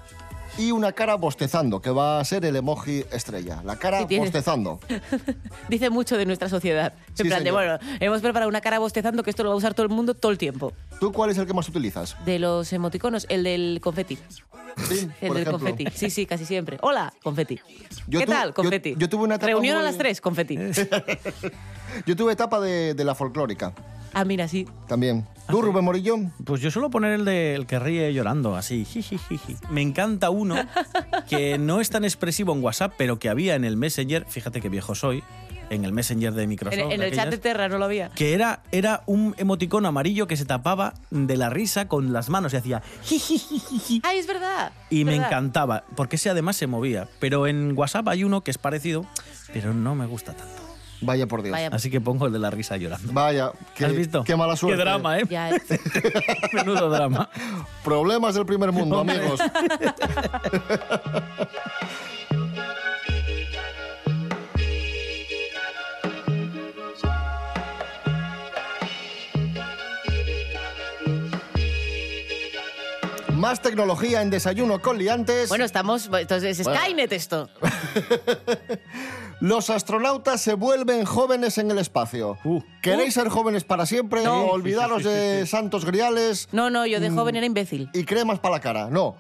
y una cara bostezando, que va a ser el emoji estrella. La cara Sí, bostezando. *laughs* Dice mucho de nuestra sociedad. Sí, en plan de, bueno, hemos preparado una cara bostezando que esto lo va a usar todo el mundo todo el tiempo. ¿Tú cuál es el que más utilizas? De los emoticonos, el del confeti. Sí, El por del ejemplo. confeti. Sí, sí, casi siempre. Hola, confeti. Yo ¿Qué tal, confeti? yo tuve una etapa Reunión a las tres, confeti. *laughs* Yo tuve etapa de, de la folclórica ah, mira, sí. también. ¿Tú, Rubén Morillo? Pues yo suelo poner el de el que ríe llorando, así. jijijiji. Me encanta uno que no es tan expresivo en WhatsApp, pero que había en el Messenger, fíjate qué viejo soy, en el Messenger de Microsoft. En, en de el chat de Terra no lo había. que era, era un emoticono amarillo que se tapaba de la risa con las manos y hacía jijijiji. ¡Ay, es verdad! Y es me verdad. encantaba, porque ese además se movía. Pero en WhatsApp hay uno que es parecido, pero no me gusta tanto. Vaya por Dios. Vaya. Así que pongo el de la risa llorando. Vaya, qué, ¿Has visto? qué mala suerte. Qué drama, ¿eh? Ya, *laughs* es- Menudo drama. Problemas del primer mundo, Hombre. amigos. Más tecnología en desayuno con liantes. Bueno, estamos. Entonces, Bueno. Skynet esto. *laughs* Los astronautas se vuelven jóvenes en el espacio. Uh. ¿Queréis ser jóvenes para siempre? No. o olvidaros de santos griales No, no, yo de Mm. joven era imbécil. y cremas para la cara. No.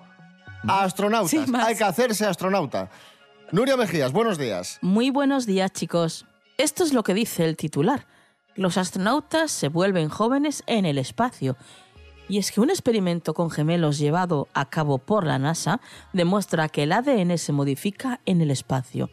Astronautas. Sí, más. Hay que hacerse astronauta. Nuria Mejías, buenos días. Muy buenos días, chicos. Esto es lo que dice el titular. Los astronautas se vuelven jóvenes en el espacio. Y es que un experimento con gemelos llevado a cabo por la NASA demuestra que el ADN se modifica en el espacio.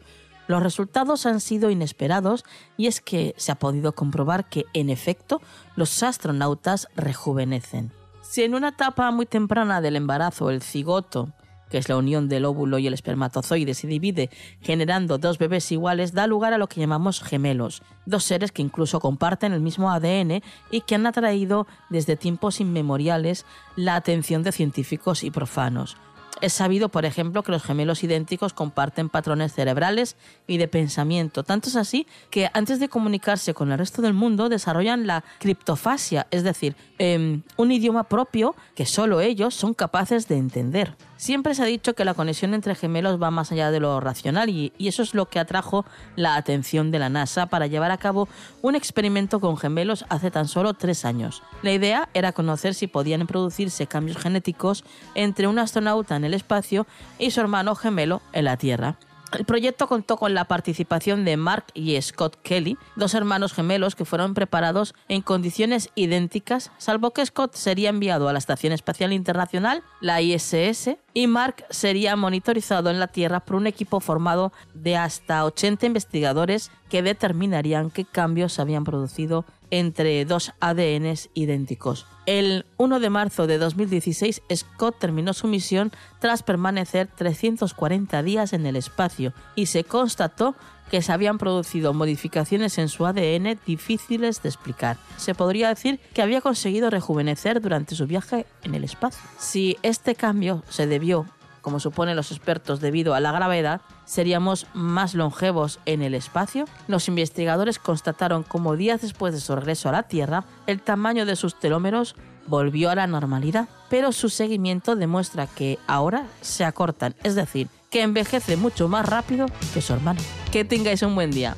Los resultados han sido inesperados y es que se ha podido comprobar que, en efecto, los astronautas rejuvenecen. Si en una etapa muy temprana del embarazo el cigoto que es la unión del óvulo y el espermatozoide, se divide generando dos bebés iguales, da lugar a lo que llamamos gemelos, dos seres que incluso comparten el mismo ADN y que han atraído desde tiempos inmemoriales la atención de científicos y profanos. Es sabido, por ejemplo, que los gemelos idénticos comparten patrones cerebrales y de pensamiento. Tanto es así que antes de comunicarse con el resto del mundo desarrollan la criptofasia, es decir, em, un idioma propio que solo ellos son capaces de entender. Siempre se ha dicho que la conexión entre gemelos va más allá de lo racional y, eso es lo que atrajo la atención de la NASA para llevar a cabo un experimento con gemelos hace tan solo tres años. La idea era conocer si podían producirse cambios genéticos entre un astronauta en el espacio y su hermano gemelo en la Tierra. El proyecto contó con la participación de Mark y Scott Kelly, dos hermanos gemelos que fueron preparados en condiciones idénticas, salvo que Scott sería enviado a la Estación Espacial Internacional, la ISS, y Mark sería monitorizado en la Tierra por un equipo formado de hasta 80 investigadores que determinarían qué cambios se habían producido entre dos ADNs idénticos. El 1 de marzo de 2016, Scott terminó su misión tras permanecer 340 días en el espacio y se constató que se habían producido modificaciones en su ADN difíciles de explicar. Se podría decir que había conseguido rejuvenecer durante su viaje en el espacio. Si este cambio se debió, como suponen los expertos, debido a la gravedad, seríamos más longevos en el espacio. Los investigadores constataron como días después de su regreso a la Tierra, el tamaño de sus telómeros volvió a la normalidad, pero su seguimiento demuestra que ahora se acortan, es decir, que envejece mucho más rápido que su hermano. Que tengáis un buen día.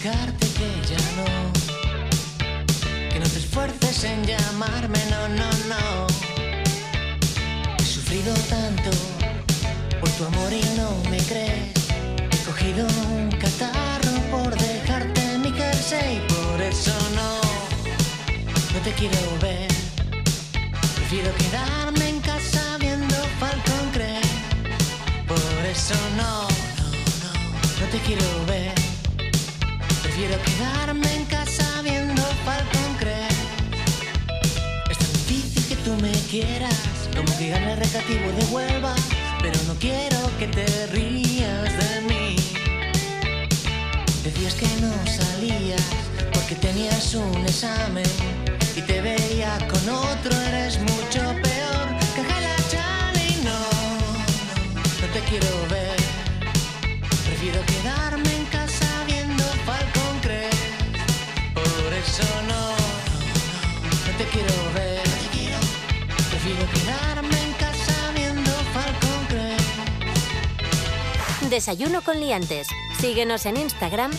Explicarte que ya no. Que no te esfuerces en llamarme, no, no, no. He sufrido tanto por tu amor y no me crees. He cogido un catarro por dejarte mi jersey. Por eso no, no te quiero ver. Prefiero quedarme en casa viendo Falcon Crest. Por eso no, no te quiero ver. Prefiero quedarme en casa viendo Falcon Crest. Es tan difícil que tú me quieras, como que gane el recativo de Huelva. Pero no quiero que te rías de mí. Decías que no salías porque tenías un examen y te veía con otro, eres mucho peor que Angela Charlie. No, no te quiero ver. Quiero ver. Prefiero quedarme en casa viendo Falcon Crest. Desayuno con liantes. Síguenos en Instagram,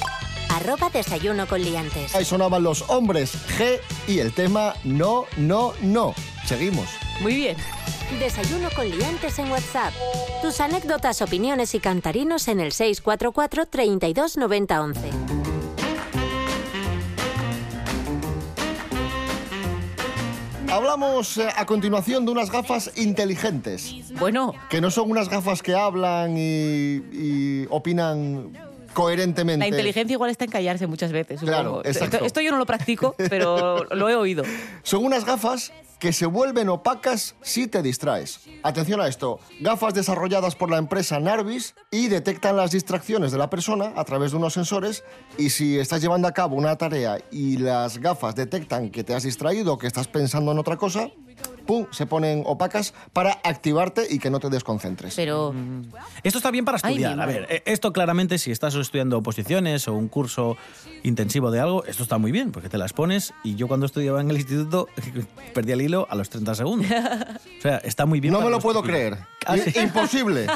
arroba desayuno con liantes. Ahí sonaban los hombres G y el tema no, no, no. Seguimos. Muy bien. Desayuno con liantes en WhatsApp. Tus anécdotas, opiniones y cantarinos en el 644 32 90 11. Hablamos eh, a continuación de unas gafas inteligentes. Bueno. Que no son unas gafas que hablan y, y opinan coherentemente. La inteligencia igual está en callarse muchas veces. Claro, supongo. exacto. Esto, esto yo no lo practico, pero lo he oído. *laughs* Son unas gafas que se vuelven opacas si te distraes. Atención a esto, gafas desarrolladas por la empresa Narvis y detectan las distracciones de la persona a través de unos sensores y si estás llevando a cabo una tarea y las gafas detectan que te has distraído o que estás pensando en otra cosa, ¡pum!, se ponen opacas para activarte y que no te desconcentres. Pero... Esto está bien para estudiar. a ver, eh, esto claramente, si estás estudiando oposiciones o un curso intensivo de algo, esto está muy bien, porque te las pones y yo cuando estudiaba en el instituto *laughs* perdí el hilo a los 30 segundos. *laughs* O sea, está muy bien. No para me lo puedo creer. Ah, sí. *laughs* Imposible.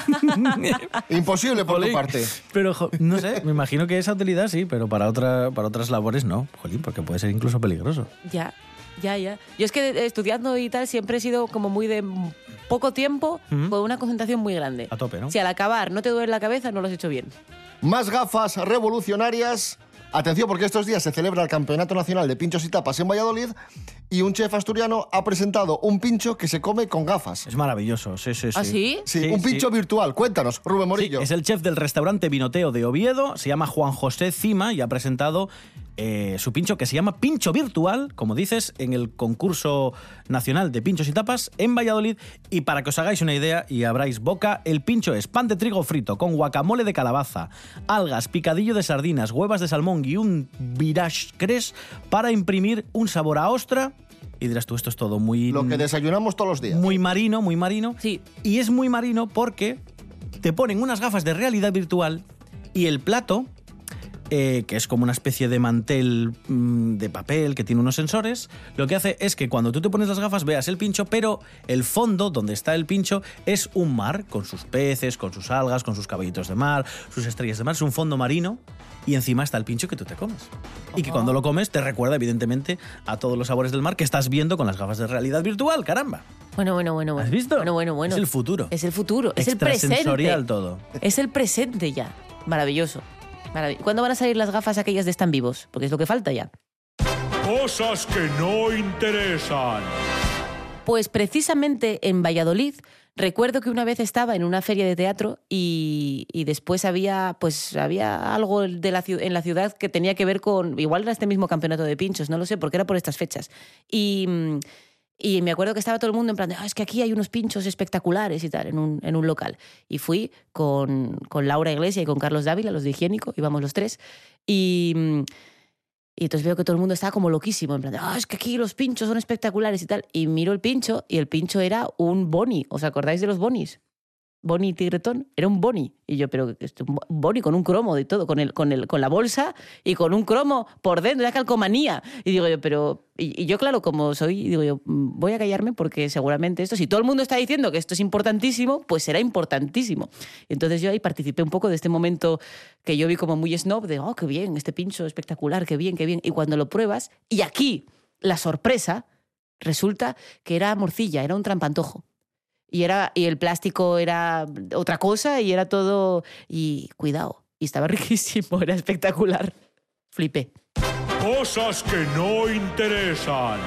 Imposible por tu Jolín. parte. Pero, jo, no sé, me imagino que esa utilidad sí, pero para, otra, para otras labores no. Jolín, porque puede ser incluso peligroso. Ya, ya, ya. Yo es que estudiando y tal siempre he sido como muy de poco tiempo con una concentración muy grande. A tope, ¿no? Si al acabar no te duele la cabeza, no lo has hecho bien. Más gafas revolucionarias. Atención porque estos días se celebra el Campeonato Nacional de Pinchos y Tapas en Valladolid y un chef asturiano ha presentado un pincho que se come con gafas. Es maravilloso, sí, sí, sí. ¿Ah, sí? Sí, un pincho virtual. Cuéntanos, Rubén Morillo. Sí, es el chef del restaurante Vinoteo de Oviedo, se llama Juan José Cima y ha presentado eh, su pincho que se llama Pincho Virtual, como dices, en el concurso nacional de pinchos y tapas en Valladolid. Y para que os hagáis una idea y abráis boca, el pincho es pan de trigo frito con guacamole de calabaza, algas, picadillo de sardinas, huevas de salmón y un virage cres para imprimir un sabor a ostra. Y dirás tú, esto es todo muy... Lo que desayunamos todos los días. Muy marino, muy marino. Sí. Y es muy marino porque te ponen unas gafas de realidad virtual y el plato, eh, que es como una especie de mantel mm, de papel que tiene unos sensores, lo que hace es que cuando tú te pones las gafas veas el pincho, pero el fondo donde está el pincho es un mar con sus peces, con sus algas, con sus caballitos de mar, sus estrellas de mar, es un fondo marino y encima está el pincho que tú te comes. Y que cuando lo comes te recuerda evidentemente a todos los sabores del mar que estás viendo con las gafas de realidad virtual, caramba. Bueno, bueno, bueno, bueno. ¿Has visto? Bueno, bueno, bueno. Es el futuro. Es el futuro, es el presente. Todo. Es el presente ya. Maravilloso. ¿Cuándo van a salir las gafas aquellas de están vivos? Porque es lo que falta ya. Cosas que no interesan. Pues precisamente en Valladolid recuerdo que una vez estaba en una feria de teatro y, y después había pues había algo de la, ciu- en la ciudad que tenía que ver con igual era este mismo campeonato de pinchos, no lo sé, porque era por estas fechas. Y mm, y me acuerdo que estaba todo el mundo en plan de, "Ah, es que aquí hay unos pinchos espectaculares y tal, en un, en un local. Y fui con, con Laura Iglesia y con Carlos Dávila, los de Higiénico, íbamos los tres. Y, y entonces veo que todo el mundo estaba como loquísimo, en plan de, "Ah, es que aquí los pinchos son espectaculares y tal. Y miro el pincho y el pincho era un boni. ¿Os acordáis de los bonis? Boni tigretón, era un boni. Y yo, pero un boni con un cromo de todo, con, el, con, el, con la bolsa y con un cromo por dentro, era calcomanía. Y digo yo, pero. Y yo, claro, como soy, digo yo, "Mm, voy a callarme porque seguramente esto, si todo el mundo está diciendo que esto es importantísimo, pues será importantísimo. Entonces yo ahí participé un poco de este momento que yo vi como muy snob, de, oh, qué bien, este pincho espectacular, qué bien, qué bien. Y cuando lo pruebas, y aquí la sorpresa, resulta que era morcilla, era un trampantojo. Y, era, y el plástico era otra cosa y era todo... Y cuidado, y estaba *laughs* riquísimo, era espectacular. Flipé. Cosas que no interesan.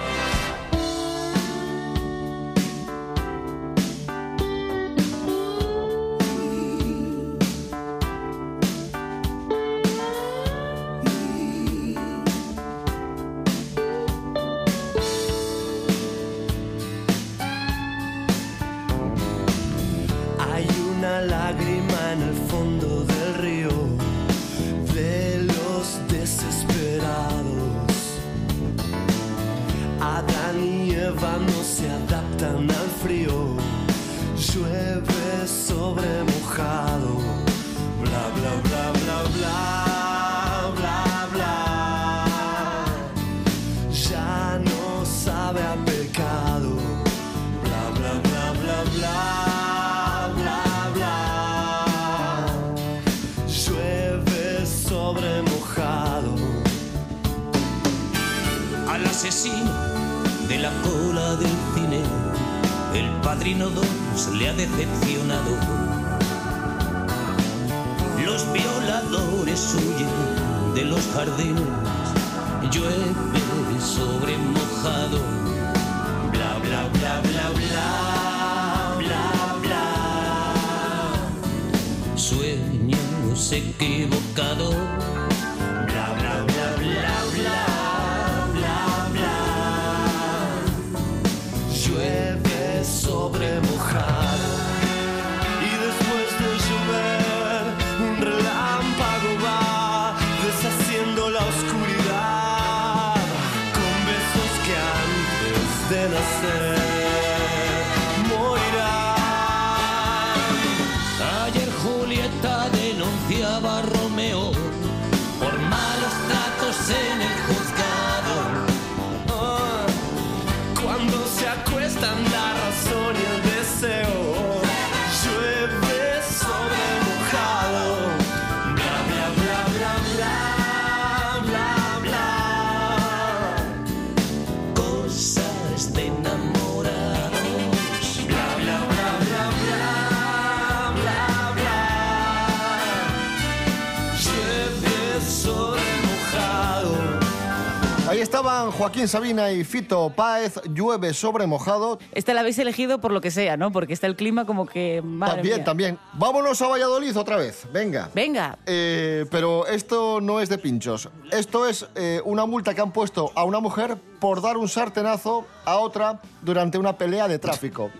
Joaquín Sabina y Fito Páez, llueve sobre mojado. Esta la habéis elegido por lo que sea, ¿no? Porque está el clima como que... madre también, mía. también. Vámonos a Valladolid otra vez, venga. Venga. Eh, pero esto no es de pinchos. Esto es eh, una multa que han puesto a una mujer por dar un sartenazo a otra durante una pelea de tráfico.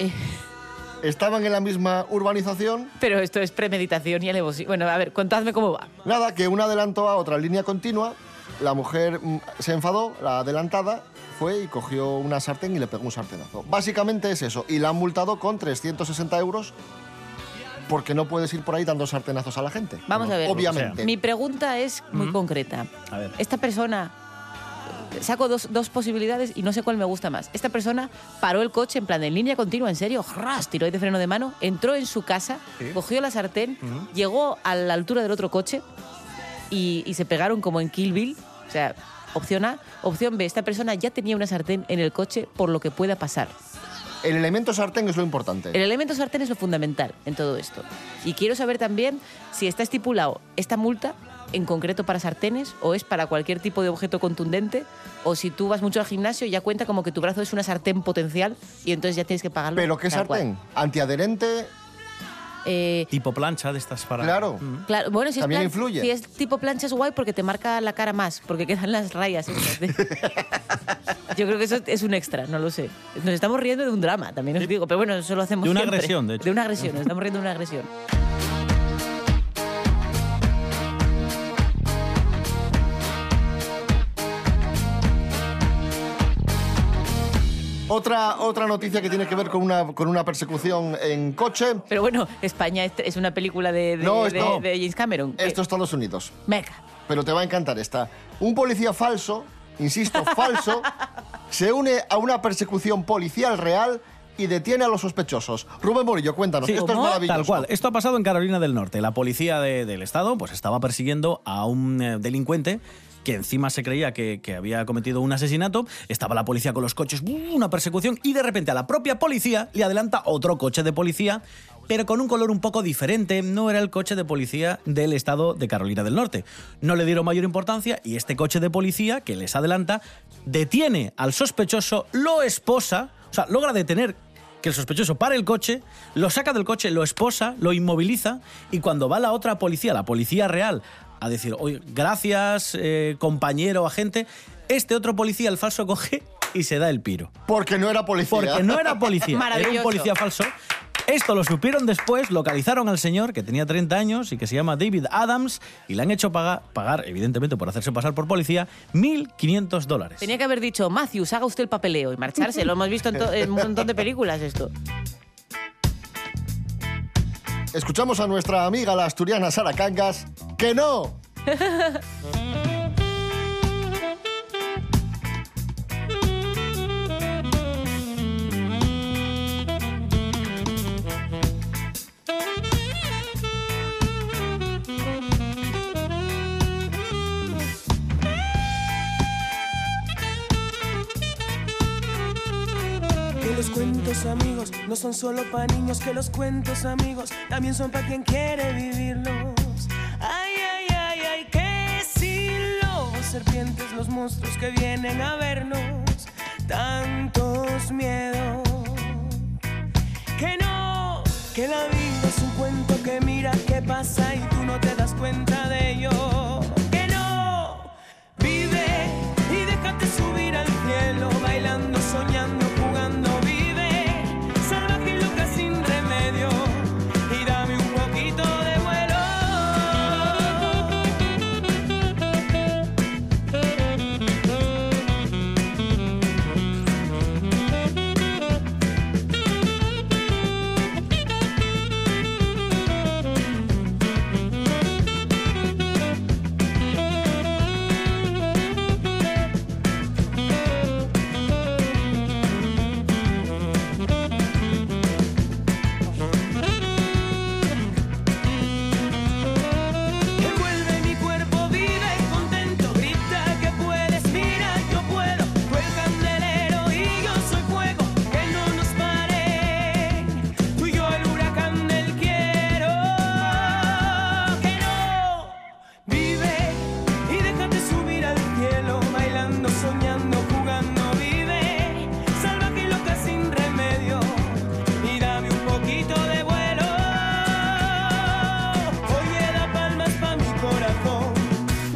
Eh. Estaban en la misma urbanización. Pero esto es premeditación y alevosía. Bueno, a ver, contadme cómo va. Nada, que una adelantó a otra línea continua. La mujer mm, se enfadó, la adelantada fue y cogió una sartén y le pegó un sartenazo. Básicamente es eso. Y la han multado con 360 euros porque no puedes ir por ahí dando sartenazos a la gente. Vamos a ver. Obviamente. Mi pregunta es muy concreta. A ver. Esta persona. Saco dos, dos posibilidades y no sé cuál me gusta más. Esta persona paró el coche en plan de en línea continua, en serio, ¡ras! tiró ahí de freno de mano, entró en su casa, Sí. cogió la sartén, llegó a la altura del otro coche y, y se pegaron como en Kill Bill. O sea, opción A. Opción B, esta persona ya tenía una sartén en el coche por lo que pueda pasar. El elemento sartén es lo importante. El elemento sartén es lo fundamental en todo esto. Y quiero saber también si está estipulado esta multa en concreto para sartenes o es para cualquier tipo de objeto contundente o si tú vas mucho al gimnasio ya cuenta como que tu brazo es una sartén potencial y entonces ya tienes que pagarlo. ¿Pero qué cual. sartén? ¿Antiadherente? Eh, Tipo plancha de estas para... Claro. Mm. Claro, bueno, si es, También plan- influye. si es tipo plancha es guay porque te marca la cara más, porque quedan las rayas. *laughs* Yo creo que eso es un extra, no lo sé. Nos estamos riendo de un drama, también os digo, pero bueno, eso lo hacemos De una siempre. agresión, de hecho. De una agresión, nos estamos riendo de una agresión. Otra, otra noticia que tiene que ver con una, con una persecución en coche. Pero bueno, España es- es una película de, de- No, de- esto- de James Cameron. Esto es Estados Unidos. Venga. Pero te va a encantar esta. Un policía falso, insisto, falso, *laughs* se une a una persecución policial real y detiene a los sospechosos. Rubén Morillo, cuéntanos. Sí, esto es maravilloso. Tal cual. Esto ha pasado en Carolina del Norte. La policía de- del estado pues estaba persiguiendo a un eh, delincuente que encima se creía que, había cometido un asesinato. Estaba la policía con los coches, ¡uh! una persecución, y de repente a la propia policía le adelanta otro coche de policía, pero con un color un poco diferente. No era el coche de policía del estado de Carolina del Norte. No le dieron mayor importancia y este coche de policía que les adelanta detiene al sospechoso, lo esposa, o sea, logra detener que el sospechoso para el coche, lo saca del coche, lo esposa, lo inmoviliza y cuando va la otra policía, la policía real, a decir, oye, gracias, eh, compañero, agente, este otro policía, el falso, coge y se da el piro. Porque no era policía. Porque no era policía, *laughs* era un policía falso. Esto lo supieron después, localizaron al señor que tenía 30 años y que se llama David Adams y le han hecho pagar, pagar evidentemente por hacerse pasar por policía, 1.500 dólares. Tenía que haber dicho, Matthews, haga usted el papeleo y marcharse. Lo hemos visto en, en un montón de películas esto. Escuchamos a nuestra amiga la asturiana Sara Cangas. ¡Que no! *laughs* son solo para niños, que los cuentos amigos también son para quien quiere vivirlos. Ay, ay, ay, ay, que si los serpientes, los monstruos que vienen a vernos, tantos miedos. Que no, que la vida es un cuento que mira qué pasa y tú no te das cuenta de ello. Que no, vive y déjate subir al cielo, bailando, soñando,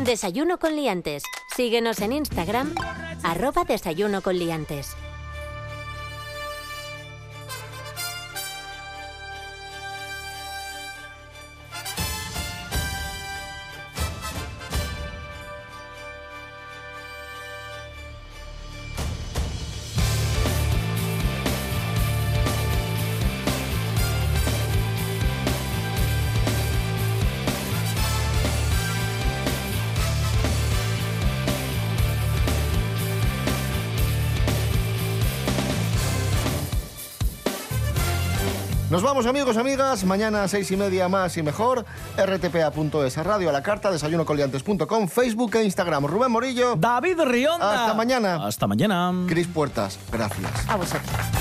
Desayuno con liantes. Síguenos en Instagram, arroba desayuno con liantes. Vamos amigos, amigas. Mañana seis y media más y mejor. rtpa.es, radio a la carta, desayunocoliantes.com, Facebook e Instagram. Rubén Morillo. David Rionda. Hasta mañana. Hasta mañana. Cris Puertas, gracias. A vosotros.